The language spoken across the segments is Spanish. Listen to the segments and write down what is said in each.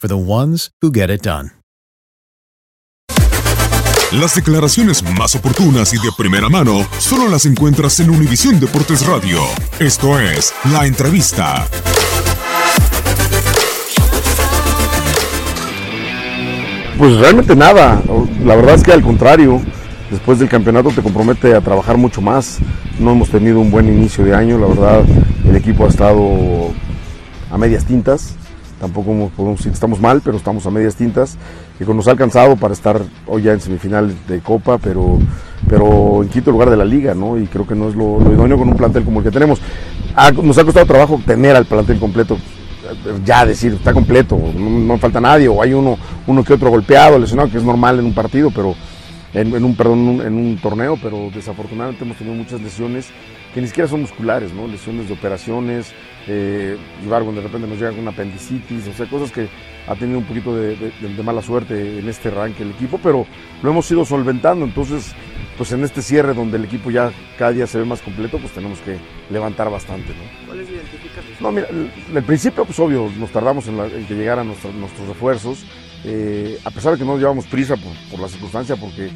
for the ones who get it done. Las declaraciones más oportunas y de primera mano solo las encuentras en Univisión Deportes Radio. Esto es La Entrevista. Pues realmente nada. La verdad es que al contrario, después del campeonato te compromete a trabajar mucho más. No hemos tenido un buen inicio de año, la verdad el equipo ha estado a medias tintas. Tampoco podemos decir estamos mal, pero estamos a medias tintas. Y nos ha alcanzado para estar hoy ya en semifinal de Copa, pero, pero en quinto lugar de la liga, ¿no? Y creo que no es lo idóneo con un plantel como el que tenemos. nos ha costado trabajo tener al plantel completo ya decir, está completo, no, falta nadie, o hay uno, uno que otro golpeado, lesionado, que es normal en un partido, pero en, un perdón, en un torneo, pero desafortunadamente hemos tenido muchas lesiones que ni siquiera son musculares, ¿no? Lesiones de operaciones, eh, de repente nos llega con una apendicitis, o sea, cosas que ha tenido un poquito de, de, mala suerte en este arranque el equipo, pero lo hemos ido solventando, entonces pues en este cierre donde el equipo ya cada día se ve más completo, pues tenemos que levantar bastante. ¿no? ¿Cuáles identificas? No, mira, el, principio, pues obvio, nos tardamos en, que llegaran nuestros, refuerzos, eh, a pesar de que no llevamos prisa por, la circunstancia, porque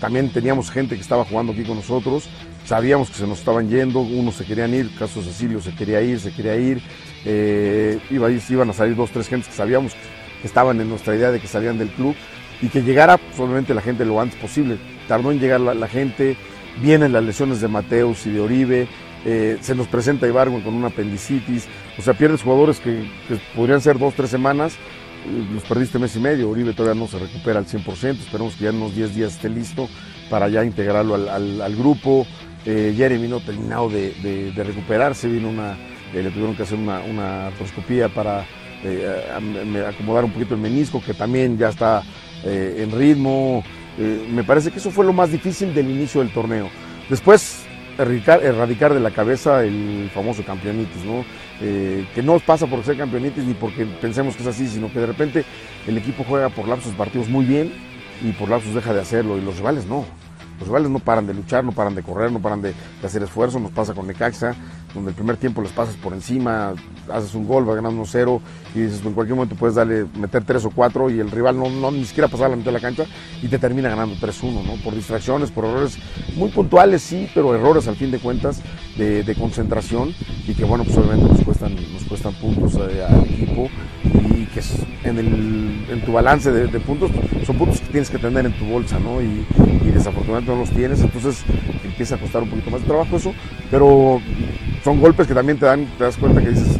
también teníamos gente que estaba jugando aquí con nosotros, sabíamos que se nos estaban yendo, unos se querían ir, caso Cecilio se quería ir, se quería ir, eh, iba, iban a salir dos, tres gentes que sabíamos que estaban en nuestra idea de que salían del club y que llegara solamente la gente lo antes posible. Tardó en llegar la, gente, vienen las lesiones de Mateus y de Oribe, eh, se nos presenta Ibargo con una apendicitis, o sea, pierdes jugadores que, podrían ser dos, tres semanas, los perdiste mes y medio, Oribe todavía no se recupera al 100%, esperemos que ya en unos 10 días esté listo para ya integrarlo al, grupo, eh, Jeremy no terminado de, recuperarse, vino una, eh, le tuvieron que hacer una, una artroscopía para acomodar un poquito el menisco, que también ya está en ritmo, eh, me parece que eso fue lo más difícil del inicio del torneo. Después, erradicar, de la cabeza el famoso campeonitis, ¿no? Eh, que no pasa por ser campeonitis ni porque pensemos que es así, sino que de repente el equipo juega por lapsos partidos muy bien y por lapsos deja de hacerlo y los rivales no. Los rivales no paran de luchar, no paran de correr, no paran de, hacer esfuerzo. Nos pasa con Necaxa, donde el primer tiempo les pasas por encima, haces un gol, va ganando 1-0 y dices, en cualquier momento puedes darle, meter 3 o 4 y el rival no, no ni siquiera pasar a la mitad de la cancha y te termina ganando 3-1, ¿no? Por distracciones, por errores muy puntuales, sí, pero errores al fin de cuentas de, concentración y que, bueno, pues obviamente nos cuestan, nos cuestan puntos eh, al equipo y que en, el, en tu balance de, puntos son puntos que tienes que tener en tu bolsa, ¿no? Y, y desafortunadamente no los tienes, entonces empieza a costar un poquito más de trabajo eso, pero son golpes que también te dan, te das cuenta que dices,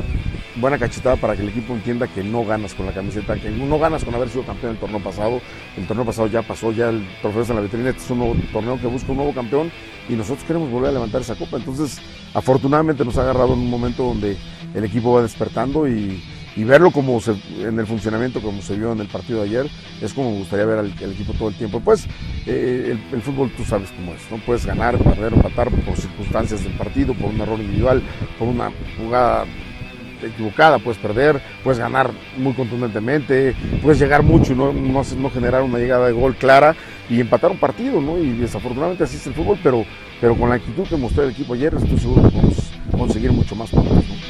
buena cachetada para que el equipo entienda que no ganas con la camiseta, que no ganas con haber sido campeón el torneo pasado. El torneo pasado ya pasó, ya el trofeo está en la vitrina, este es un nuevo torneo que busca un nuevo campeón y nosotros queremos volver a levantar esa copa. Entonces, afortunadamente nos ha agarrado en un momento donde el equipo va despertando y, y verlo como se, en el funcionamiento como se vio en el partido de ayer es como me gustaría ver al, equipo todo el tiempo pues eh, el, fútbol tú sabes cómo es no puedes ganar perder o matar por circunstancias del partido por un error individual por una jugada equivocada, puedes perder, puedes ganar muy contundentemente, puedes llegar mucho y no, no, no, generar una llegada de gol clara y empatar un partido, ¿no? Y desafortunadamente así es el fútbol, pero, pero con la actitud que mostró el equipo ayer, estoy seguro que podemos conseguir mucho más puntos. ¿no?